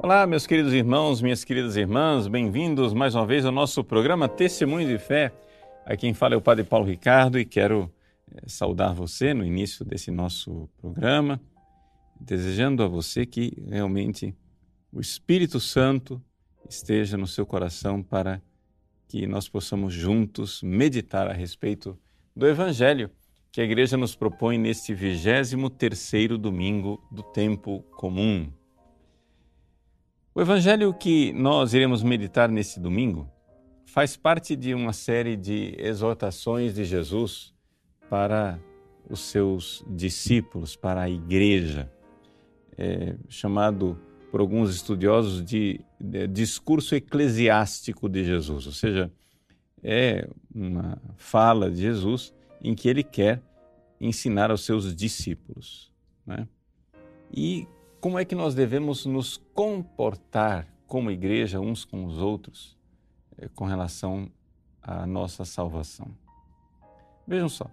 Olá, meus queridos irmãos, minhas queridas irmãs, bem-vindos mais uma vez ao nosso programa Testemunho de Fé. Aqui quem fala é o Padre Paulo Ricardo e quero eh, saudar você no início desse nosso programa, desejando a você que realmente o Espírito Santo esteja no seu coração para que nós possamos juntos meditar a respeito do Evangelho que a Igreja nos propõe neste 23 terceiro domingo do tempo comum. O evangelho que nós iremos meditar nesse domingo faz parte de uma série de exortações de Jesus para os seus discípulos, para a igreja, é, chamado por alguns estudiosos de, de discurso eclesiástico de Jesus, ou seja, é uma fala de Jesus em que ele quer ensinar aos seus discípulos. Né? E como é que nós devemos nos comportar como igreja uns com os outros eh, com relação à nossa salvação. Vejam só,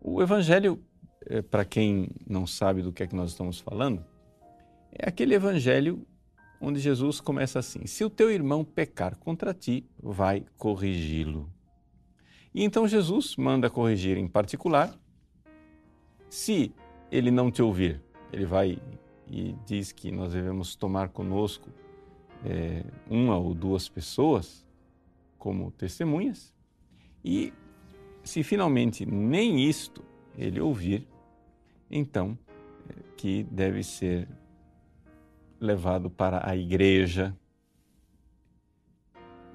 o Evangelho, eh, para quem não sabe do que é que nós estamos falando, é aquele Evangelho onde Jesus começa assim: Se o teu irmão pecar contra ti, vai corrigi-lo. E então Jesus manda corrigir em particular. Se ele não te ouvir, ele vai e diz que nós devemos tomar conosco é, uma ou duas pessoas como testemunhas. E se finalmente nem isto ele ouvir, então é, que deve ser levado para a igreja.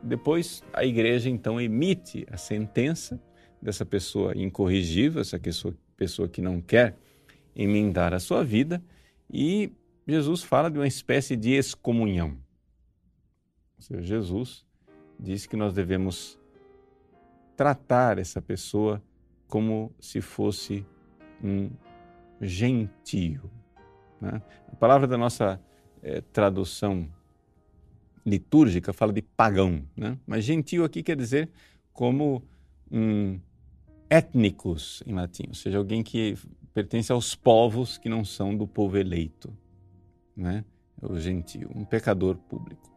Depois a igreja então emite a sentença dessa pessoa incorrigível, essa pessoa, pessoa que não quer emendar a sua vida, e Jesus fala de uma espécie de excomunhão. Ou seja, Jesus diz que nós devemos tratar essa pessoa como se fosse um gentio. Né? A palavra da nossa é, tradução litúrgica fala de pagão, né? mas gentio aqui quer dizer como um étnicos em latim, ou seja, alguém que pertence aos povos que não são do povo eleito, né? o gentio, um pecador público.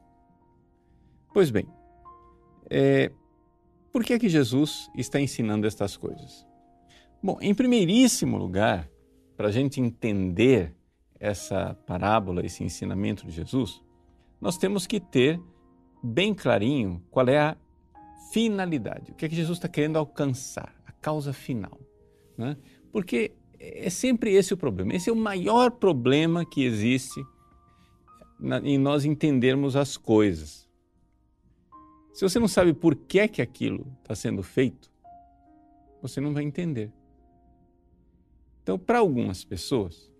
Pois bem, é, por que é que Jesus está ensinando estas coisas? Bom, em primeiríssimo lugar, para a gente entender essa parábola, esse ensinamento de Jesus, nós temos que ter bem clarinho qual é a finalidade, o que é que Jesus está querendo alcançar, a causa final. Né? Porque é sempre esse o problema. Esse é o maior problema que existe na, em nós entendermos as coisas. Se você não sabe por que que aquilo está sendo feito, você não vai entender. Então, para algumas pessoas,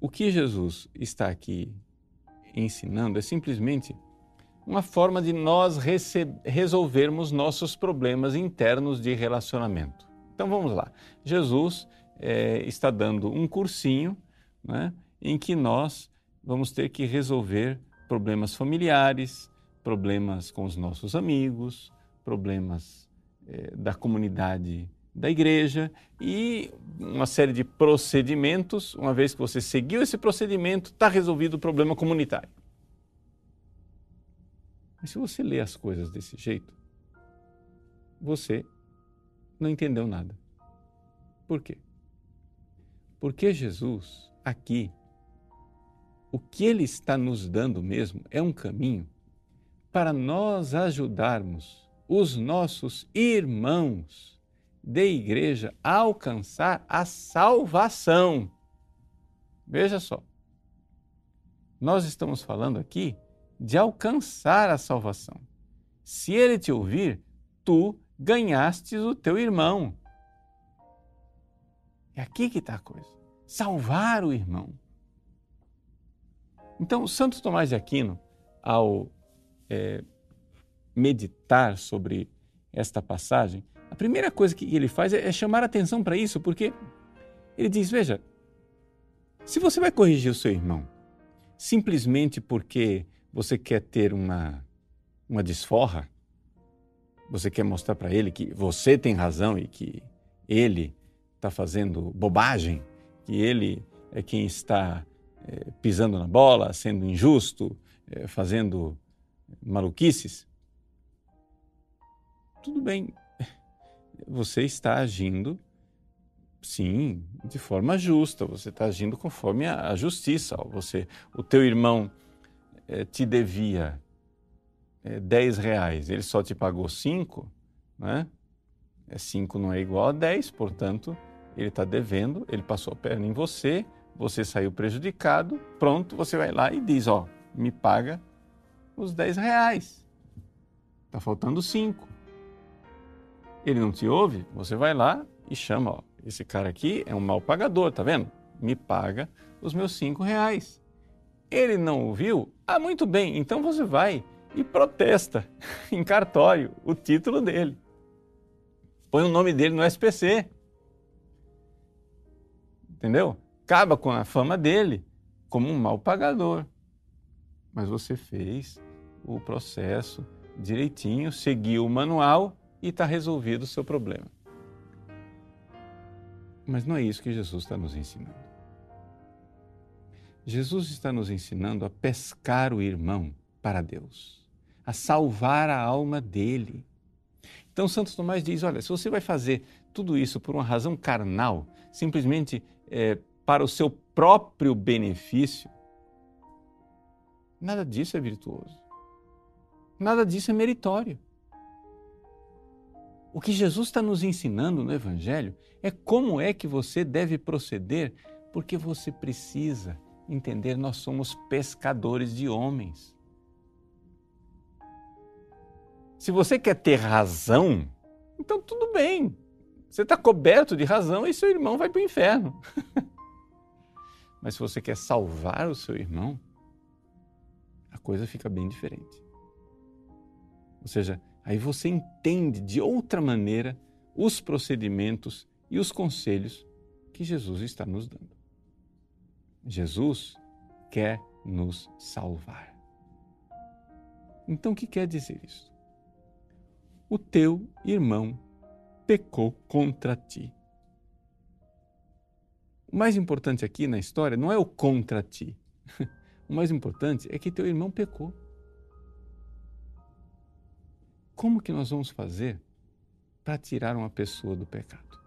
o que Jesus está aqui ensinando é simplesmente uma forma de nós resolvermos nossos problemas internos de relacionamento. Então vamos lá. Jesus é, está dando um cursinho né, em que nós vamos ter que resolver problemas familiares, problemas com os nossos amigos, problemas é, da comunidade da igreja e uma série de procedimentos. Uma vez que você seguiu esse procedimento, está resolvido o problema comunitário. Mas se você lê as coisas desse jeito, você não entendeu nada. Por quê? Porque Jesus, aqui, o que Ele está nos dando mesmo é um caminho para nós ajudarmos os nossos irmãos de igreja a alcançar a salvação. Veja só, nós estamos falando aqui de alcançar a salvação. Se ele te ouvir, tu ganhastes o teu irmão. É aqui que está a coisa. Salvar o irmão. Então, Santo Tomás de Aquino, ao é, meditar sobre esta passagem, a primeira coisa que ele faz é, é chamar atenção para isso, porque ele diz: veja, se você vai corrigir o seu irmão simplesmente porque você quer ter uma, uma desforra, você quer mostrar para ele que você tem razão e que ele está fazendo bobagem, que ele é quem está é, pisando na bola, sendo injusto, é, fazendo maluquices, tudo bem, você está agindo, sim, de forma justa, você está agindo conforme a, justiça. Você, o teu irmão é, te devia é, 10 reais, ele só te pagou 5, né? É 5 não é igual a 10, portanto, ele está devendo, ele passou a perna em você, você saiu prejudicado, pronto, você vai lá e diz, ó, me paga os 10 reais. Está faltando 5 ele não te ouve, você vai lá e chama, ó, esse cara aqui é um mal pagador, tá vendo? Me paga os meus cinco reais. Ele não ouviu? Ah, muito bem, então você vai e protesta em cartório o título dele. Põe o nome dele no SPC. Entendeu? Acaba com a fama dele como um mal pagador. Mas você fez o processo direitinho, seguiu o manual e está resolvido o seu problema. Mas não é isso que Jesus está nos ensinando. Jesus está nos ensinando a pescar o irmão para Deus, a salvar a alma dele. Então, Santo Tomás diz: olha, se você vai fazer tudo isso por uma razão carnal, simplesmente é, para o seu próprio benefício, nada disso é virtuoso. Nada disso é meritório. O que Jesus está nos ensinando no Evangelho é como é que você deve proceder, porque você precisa entender, nós somos pescadores de homens. Se você quer ter razão, então tudo bem. Você está coberto de razão e seu irmão vai para o inferno. Mas se você quer salvar o seu irmão, a coisa fica bem diferente. Ou seja, Aí você entende de outra maneira os procedimentos e os conselhos que Jesus está nos dando. Jesus quer nos salvar. Então, o que quer dizer isso? O teu irmão pecou contra ti. O mais importante aqui na história não é o contra ti. O mais importante é que teu irmão pecou. Como que nós vamos fazer para tirar uma pessoa do pecado?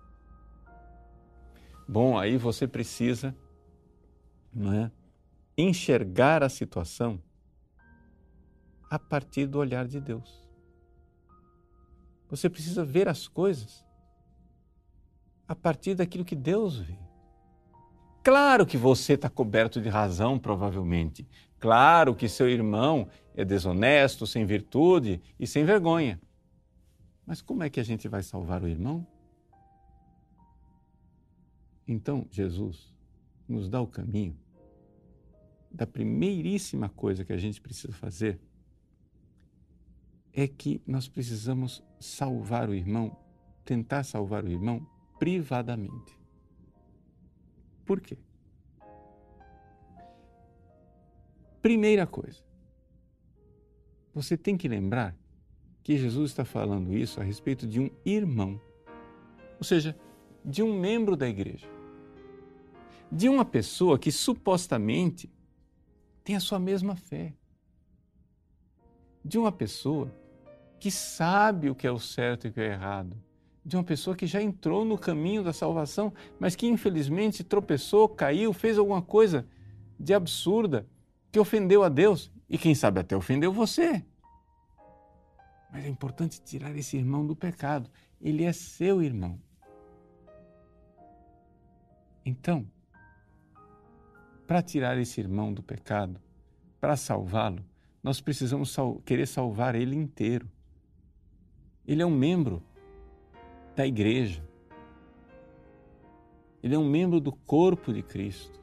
Bom, aí você precisa é, enxergar a situação a partir do olhar de Deus. Você precisa ver as coisas a partir daquilo que Deus vê. Claro que você está coberto de razão, provavelmente. Claro que seu irmão é desonesto, sem virtude e sem vergonha. Mas como é que a gente vai salvar o irmão? Então, Jesus nos dá o caminho da primeiríssima coisa que a gente precisa fazer é que nós precisamos salvar o irmão, tentar salvar o irmão privadamente. Por quê? Primeira coisa, você tem que lembrar que Jesus está falando isso a respeito de um irmão, ou seja, de um membro da igreja, de uma pessoa que supostamente tem a sua mesma fé, de uma pessoa que sabe o que é o certo e o que é errado, de uma pessoa que já entrou no caminho da salvação, mas que infelizmente tropeçou, caiu, fez alguma coisa de absurda, que ofendeu a Deus e quem sabe até ofendeu você. Mas é importante tirar esse irmão do pecado. Ele é seu irmão. Então, para tirar esse irmão do pecado, para salvá-lo, nós precisamos querer salvar ele inteiro. Ele é um membro da igreja. Ele é um membro do corpo de Cristo.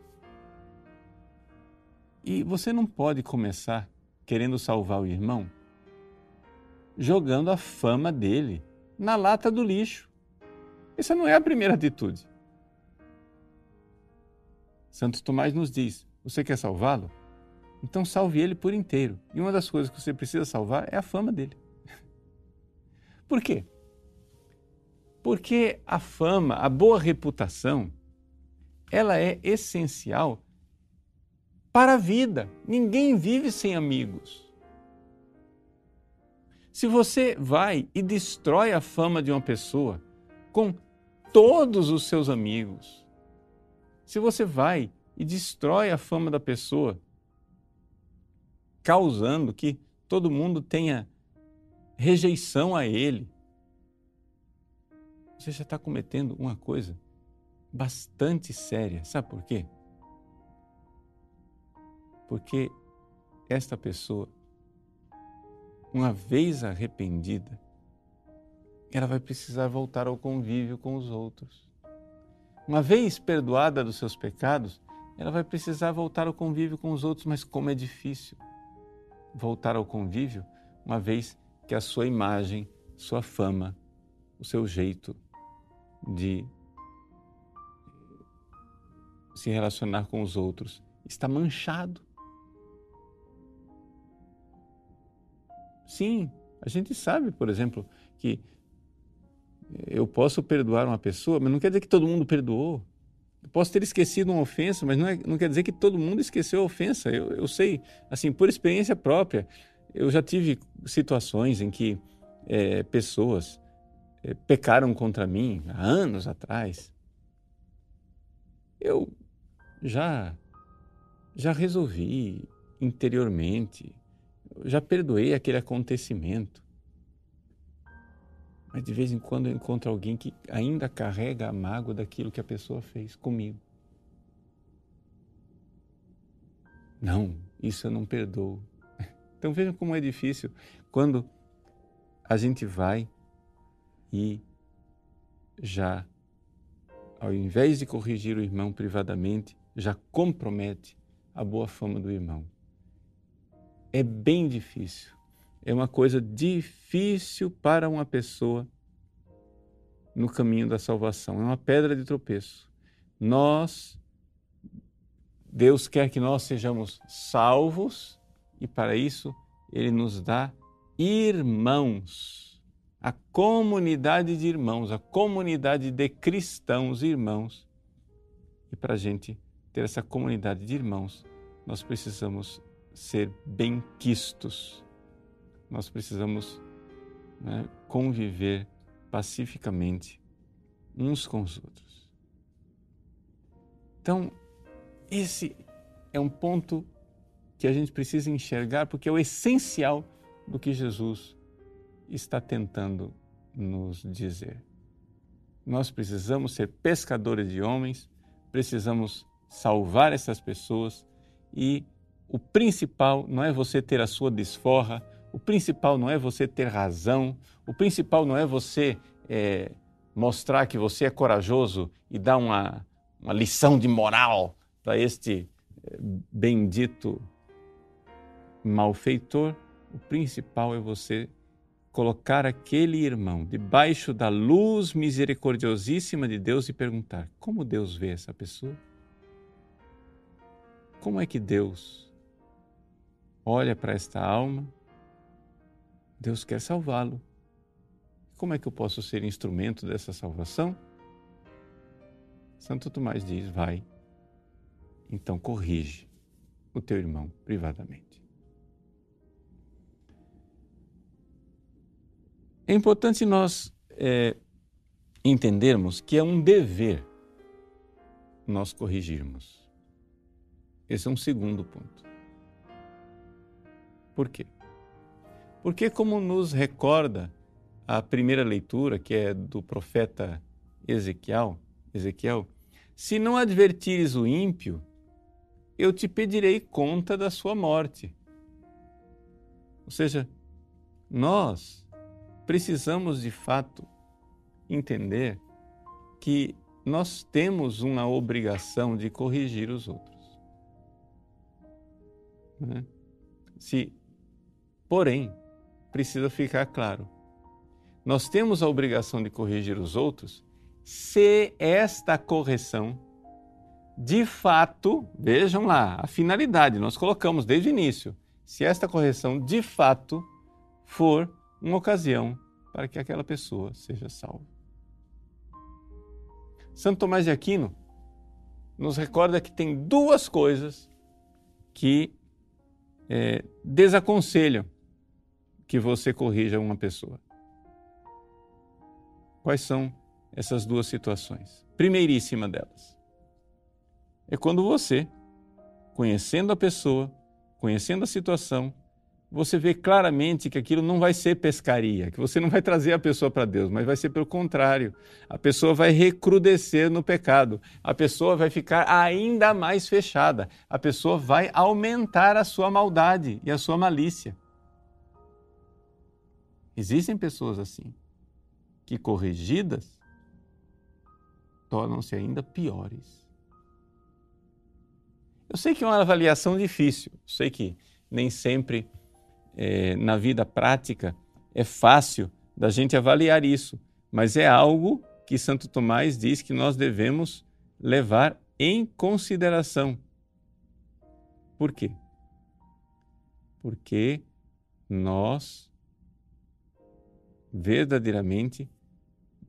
E você não pode começar querendo salvar o irmão jogando a fama dele na lata do lixo. Essa não é a primeira atitude. Santo Tomás nos diz: você quer salvá-lo? Então salve ele por inteiro. E uma das coisas que você precisa salvar é a fama dele. Por quê? Porque a fama, a boa reputação, ela é essencial para a vida. Ninguém vive sem amigos. Se você vai e destrói a fama de uma pessoa com todos os seus amigos, se você vai e destrói a fama da pessoa, causando que todo mundo tenha rejeição a ele, você já está cometendo uma coisa bastante séria. Sabe por quê? Porque esta pessoa, uma vez arrependida, ela vai precisar voltar ao convívio com os outros. Uma vez perdoada dos seus pecados, ela vai precisar voltar ao convívio com os outros, mas como é difícil voltar ao convívio, uma vez que a sua imagem, sua fama, o seu jeito de se relacionar com os outros está manchado. Sim, a gente sabe, por exemplo, que eu posso perdoar uma pessoa, mas não quer dizer que todo mundo perdoou. Eu posso ter esquecido uma ofensa, mas não, é, não quer dizer que todo mundo esqueceu a ofensa. Eu, eu sei, assim, por experiência própria, eu já tive situações em que é, pessoas é, pecaram contra mim há anos atrás. Eu já já resolvi interiormente, já perdoei aquele acontecimento. Mas de vez em quando eu encontro alguém que ainda carrega a mágoa daquilo que a pessoa fez comigo. Não, isso eu não perdoo. Então vejam como é difícil quando a gente vai e já, ao invés de corrigir o irmão privadamente, já compromete a boa fama do irmão. É bem difícil é uma coisa difícil para uma pessoa no caminho da salvação. É uma pedra de tropeço. Nós, Deus quer que nós sejamos salvos e para isso Ele nos dá irmãos, a comunidade de irmãos, a comunidade de cristãos irmãos. E para a gente ter essa comunidade de irmãos, nós precisamos ser bem-quistos nós precisamos né, conviver pacificamente uns com os outros. Então, esse é um ponto que a gente precisa enxergar porque é o essencial do que Jesus está tentando nos dizer. Nós precisamos ser pescadores de homens, precisamos salvar essas pessoas e o principal não é você ter a sua desforra, o principal não é você ter razão, o principal não é você é, mostrar que você é corajoso e dar uma, uma lição de moral para este é, bendito malfeitor. O principal é você colocar aquele irmão debaixo da luz misericordiosíssima de Deus e perguntar: como Deus vê essa pessoa? Como é que Deus olha para esta alma Deus quer salvá-lo. Como é que eu posso ser instrumento dessa salvação? Santo Tomás diz: vai, então corrige o teu irmão privadamente. É importante nós é, entendermos que é um dever nós corrigirmos. Esse é um segundo ponto. Por quê? Porque, como nos recorda a primeira leitura, que é do profeta Ezequiel, Ezequiel, se não advertires o ímpio, eu te pedirei conta da sua morte. Ou seja, nós precisamos de fato entender que nós temos uma obrigação de corrigir os outros. Né? Se, porém, precisa ficar claro. Nós temos a obrigação de corrigir os outros se esta correção, de fato, vejam lá, a finalidade, nós colocamos desde o início, se esta correção de fato for uma ocasião para que aquela pessoa seja salva. Santo Tomás de Aquino nos recorda que tem duas coisas que é, desaconselham que você corrija uma pessoa. Quais são essas duas situações? Primeiríssima delas é quando você, conhecendo a pessoa, conhecendo a situação, você vê claramente que aquilo não vai ser pescaria, que você não vai trazer a pessoa para Deus, mas vai ser pelo contrário. A pessoa vai recrudescer no pecado, a pessoa vai ficar ainda mais fechada, a pessoa vai aumentar a sua maldade e a sua malícia. Existem pessoas assim, que corrigidas tornam-se ainda piores. Eu sei que é uma avaliação difícil, sei que nem sempre é, na vida prática, é fácil da gente avaliar isso, mas é algo que Santo Tomás diz que nós devemos levar em consideração. Por quê? Porque nós verdadeiramente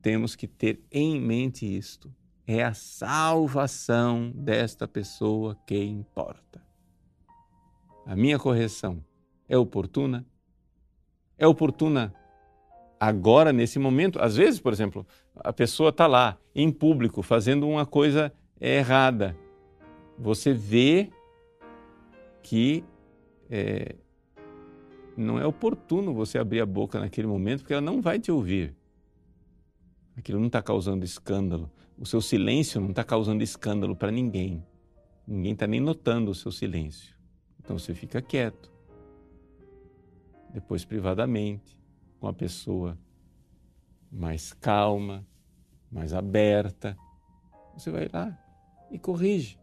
temos que ter em mente isto. É a salvação desta pessoa que importa. A minha correção é oportuna? É oportuna agora, nesse momento? Às vezes, por exemplo, a pessoa está lá, em público, fazendo uma coisa errada. Você vê que é, não é oportuno você abrir a boca naquele momento, porque ela não vai te ouvir. Aquilo não está causando escândalo. O seu silêncio não está causando escândalo para ninguém. Ninguém está nem notando o seu silêncio. Então você fica quieto depois privadamente, com a pessoa mais calma, mais aberta. Você vai lá e corrige.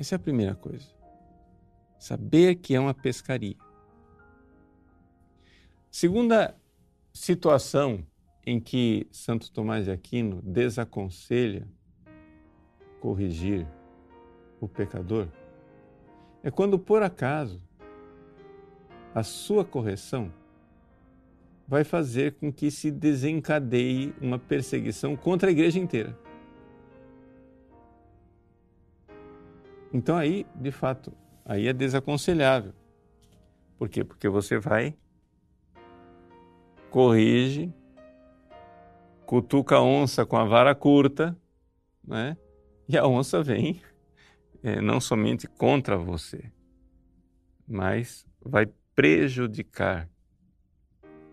Essa é a primeira coisa. Saber que é uma pescaria. Segunda situação em que Santo Tomás de Aquino desaconselha corrigir o pecador é quando por acaso a sua correção vai fazer com que se desencadeie uma perseguição contra a igreja inteira. Então aí, de fato, aí é desaconselhável. Por quê? Porque você vai, corrige, cutuca a onça com a vara curta, né? E a onça vem é, não somente contra você, mas vai prejudicar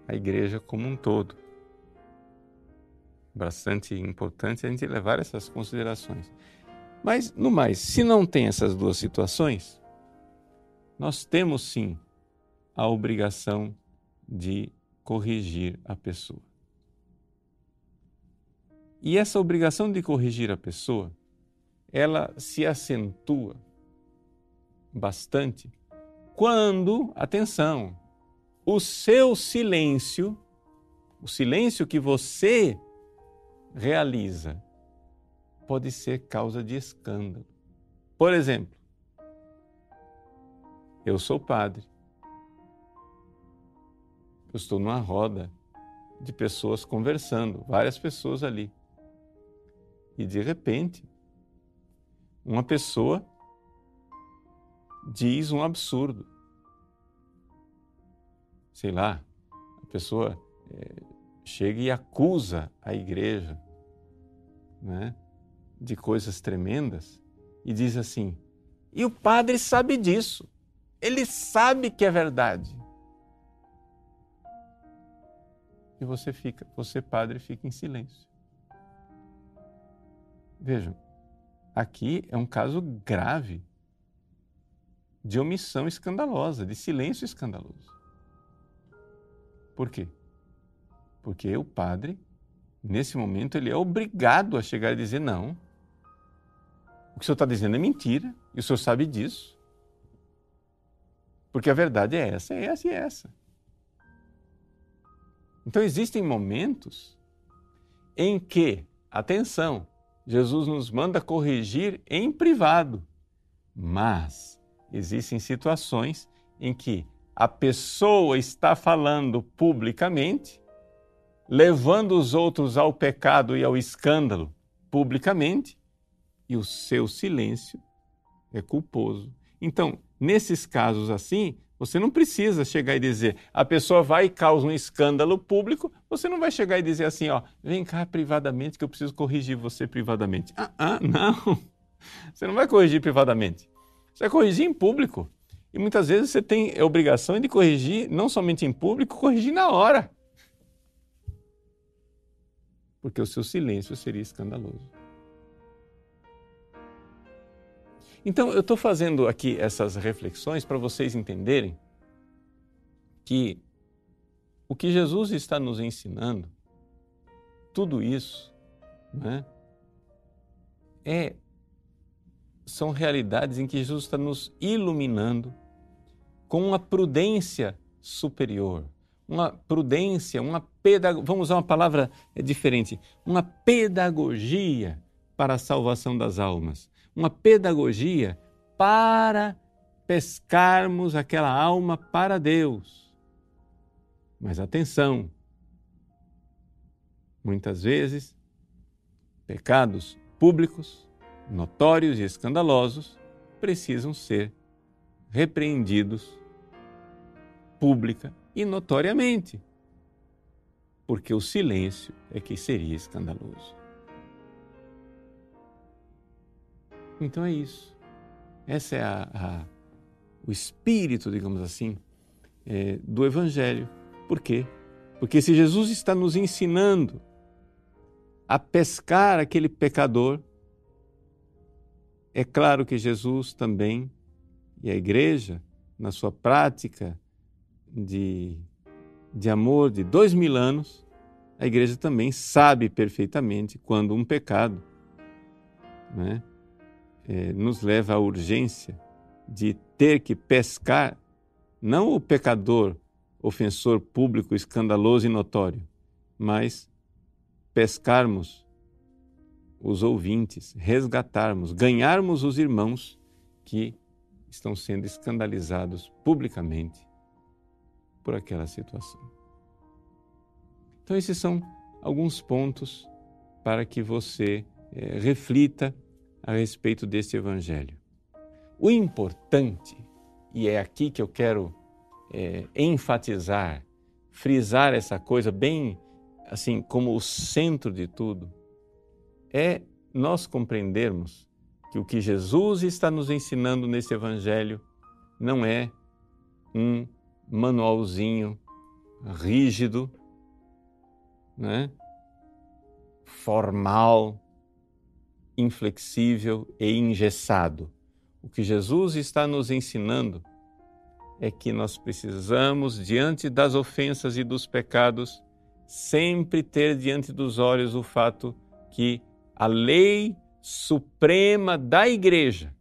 a igreja como um todo. Bastante importante a gente levar essas considerações. Mas, no mais, se não tem essas duas situações, nós temos sim a obrigação de corrigir a pessoa. E essa obrigação de corrigir a pessoa, ela se acentua bastante quando, atenção, o seu silêncio, o silêncio que você realiza, pode ser causa de escândalo. Por exemplo, eu sou padre. Eu estou numa roda de pessoas conversando, várias pessoas ali. E de repente, uma pessoa diz um absurdo. Sei lá, a pessoa é, chega e acusa a igreja né, de coisas tremendas e diz assim: e o padre sabe disso, ele sabe que é verdade. E você fica, você padre fica em silêncio. Vejam, aqui é um caso grave de omissão escandalosa, de silêncio escandaloso. Por quê? Porque o padre, nesse momento, ele é obrigado a chegar e dizer: não, o que o senhor está dizendo é mentira, e o senhor sabe disso. Porque a verdade é essa, é essa e é essa. Então existem momentos em que, atenção, Jesus nos manda corrigir em privado, mas existem situações em que a pessoa está falando publicamente, levando os outros ao pecado e ao escândalo publicamente, e o seu silêncio é culposo. Então, nesses casos assim, você não precisa chegar e dizer, a pessoa vai e causa um escândalo público, você não vai chegar e dizer assim, ó, vem cá privadamente que eu preciso corrigir você privadamente. Ah, ah, não. Você não vai corrigir privadamente. Você vai corrigir em público. E muitas vezes você tem a obrigação de corrigir, não somente em público, corrigir na hora. Porque o seu silêncio seria escandaloso. Então, eu estou fazendo aqui essas reflexões para vocês entenderem que o que Jesus está nos ensinando, tudo isso, né, é, são realidades em que Jesus está nos iluminando com uma prudência superior, uma prudência, uma pedagogia, vamos usar uma palavra diferente, uma pedagogia para a salvação das almas uma pedagogia para pescarmos aquela alma para Deus. Mas atenção, muitas vezes, pecados públicos, notórios e escandalosos precisam ser repreendidos pública e notoriamente, porque o silêncio é que seria escandaloso. Então é isso. Essa é a, a, o espírito, digamos assim, é, do Evangelho. Por quê? Porque se Jesus está nos ensinando a pescar aquele pecador, é claro que Jesus também e a igreja, na sua prática de, de amor de dois mil anos, a igreja também sabe perfeitamente quando um pecado né, é, nos leva à urgência de ter que pescar não o pecador, ofensor público, escandaloso e notório, mas pescarmos os ouvintes, resgatarmos, ganharmos os irmãos que estão sendo escandalizados publicamente por aquela situação. Então, esses são alguns pontos para que você é, reflita a respeito desse Evangelho. O importante, e é aqui que eu quero é, enfatizar, frisar essa coisa bem assim como o centro de tudo, é nós compreendermos que o que Jesus está nos ensinando nesse Evangelho não é um manualzinho rígido, né? formal, inflexível e engessado. O que Jesus está nos ensinando é que nós precisamos, diante das ofensas e dos pecados, sempre ter diante dos olhos o fato que a lei suprema da Igreja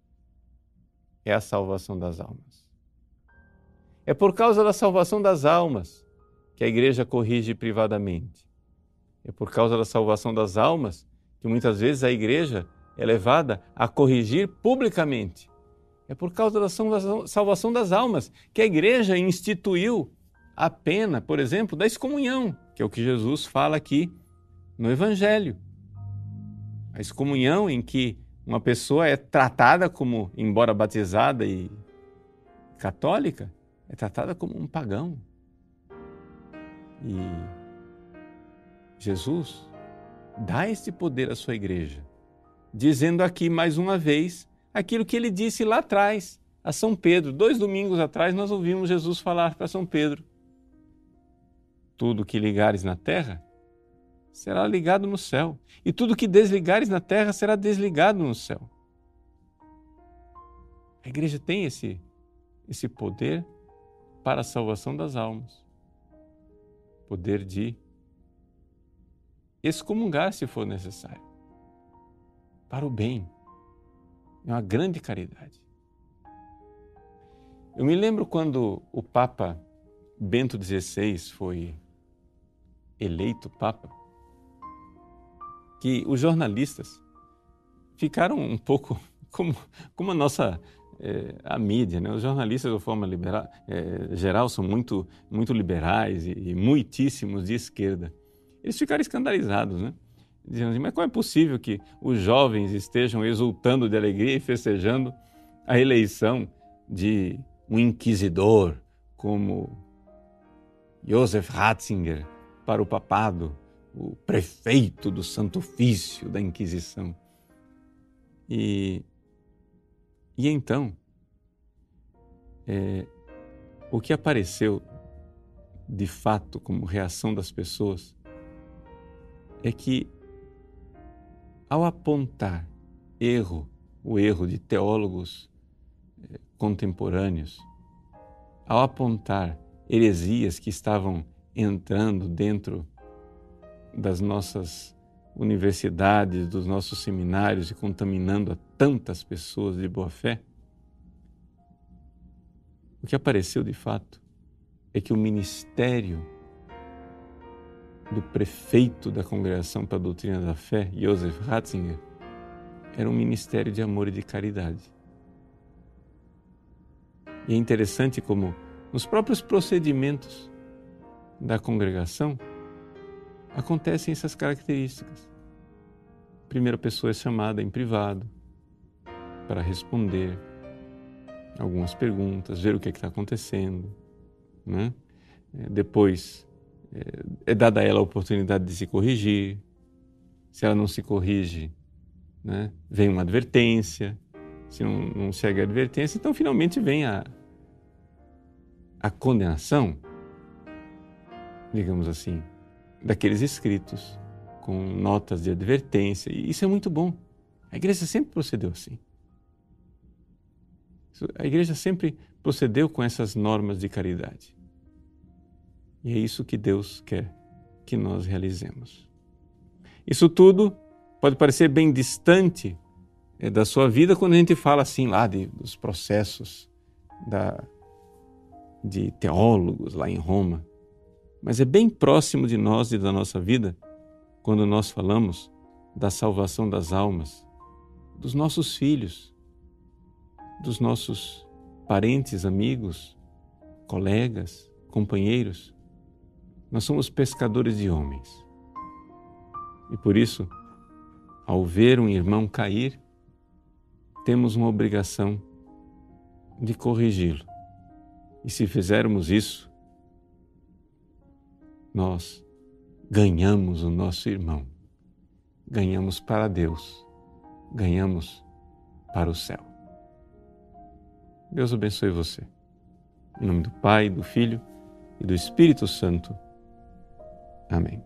é a salvação das almas. É por causa da salvação das almas que a Igreja corrige privadamente. É por causa da salvação das almas que muitas vezes a igreja é levada a corrigir publicamente. É por causa da salvação das almas que a igreja instituiu a pena, por exemplo, da excomunhão, que é o que Jesus fala aqui no Evangelho. A excomunhão em que uma pessoa é tratada como, embora batizada e católica, é tratada como um pagão. E Jesus dá este poder à sua igreja, dizendo aqui mais uma vez aquilo que ele disse lá atrás a São Pedro. Dois domingos atrás nós ouvimos Jesus falar para São Pedro: Tudo que ligares na terra será ligado no céu, e tudo que desligares na terra será desligado no céu. A igreja tem esse, esse poder para a salvação das almas poder de excomungar se for necessário, para o bem. É uma grande caridade. Eu me lembro quando o Papa Bento XVI foi eleito Papa, que os jornalistas ficaram um pouco como, como a nossa é, a mídia, né? Os jornalistas, de forma liberal, é, geral, são muito, muito liberais e, e muitíssimos de esquerda. Eles ficaram escandalizados, né? Dizendo assim, mas como é possível que os jovens estejam exultando de alegria e festejando a eleição de um inquisidor como Joseph Ratzinger para o papado, o prefeito do Santo Ofício da Inquisição. E, e então, é, o que apareceu de fato como reação das pessoas é que, ao apontar erro, o erro de teólogos é, contemporâneos, ao apontar heresias que estavam entrando dentro das nossas universidades, dos nossos seminários e contaminando a tantas pessoas de boa fé, o que apareceu de fato é que o ministério do prefeito da Congregação para a Doutrina da Fé, Joseph Ratzinger, era um ministério de amor e de caridade. E é interessante como nos próprios procedimentos da congregação acontecem essas características. A primeira pessoa é chamada em privado para responder algumas perguntas, ver o que é está acontecendo. Né? É, depois é, é dada a ela a oportunidade de se corrigir. Se ela não se corrige, né, vem uma advertência. Se não, não segue a advertência, então finalmente vem a, a condenação, digamos assim, daqueles escritos com notas de advertência. E isso é muito bom. A igreja sempre procedeu assim. A igreja sempre procedeu com essas normas de caridade. E é isso que Deus quer que nós realizemos. Isso tudo pode parecer bem distante é, da sua vida quando a gente fala assim lá de, dos processos da de teólogos lá em Roma, mas é bem próximo de nós e da nossa vida quando nós falamos da salvação das almas, dos nossos filhos, dos nossos parentes, amigos, colegas, companheiros. Nós somos pescadores de homens. E por isso, ao ver um irmão cair, temos uma obrigação de corrigi-lo e se fizermos isso, nós ganhamos o nosso irmão, ganhamos para Deus, ganhamos para o céu. Deus abençoe você. Em nome do Pai, do Filho e do Espírito Santo. Amém.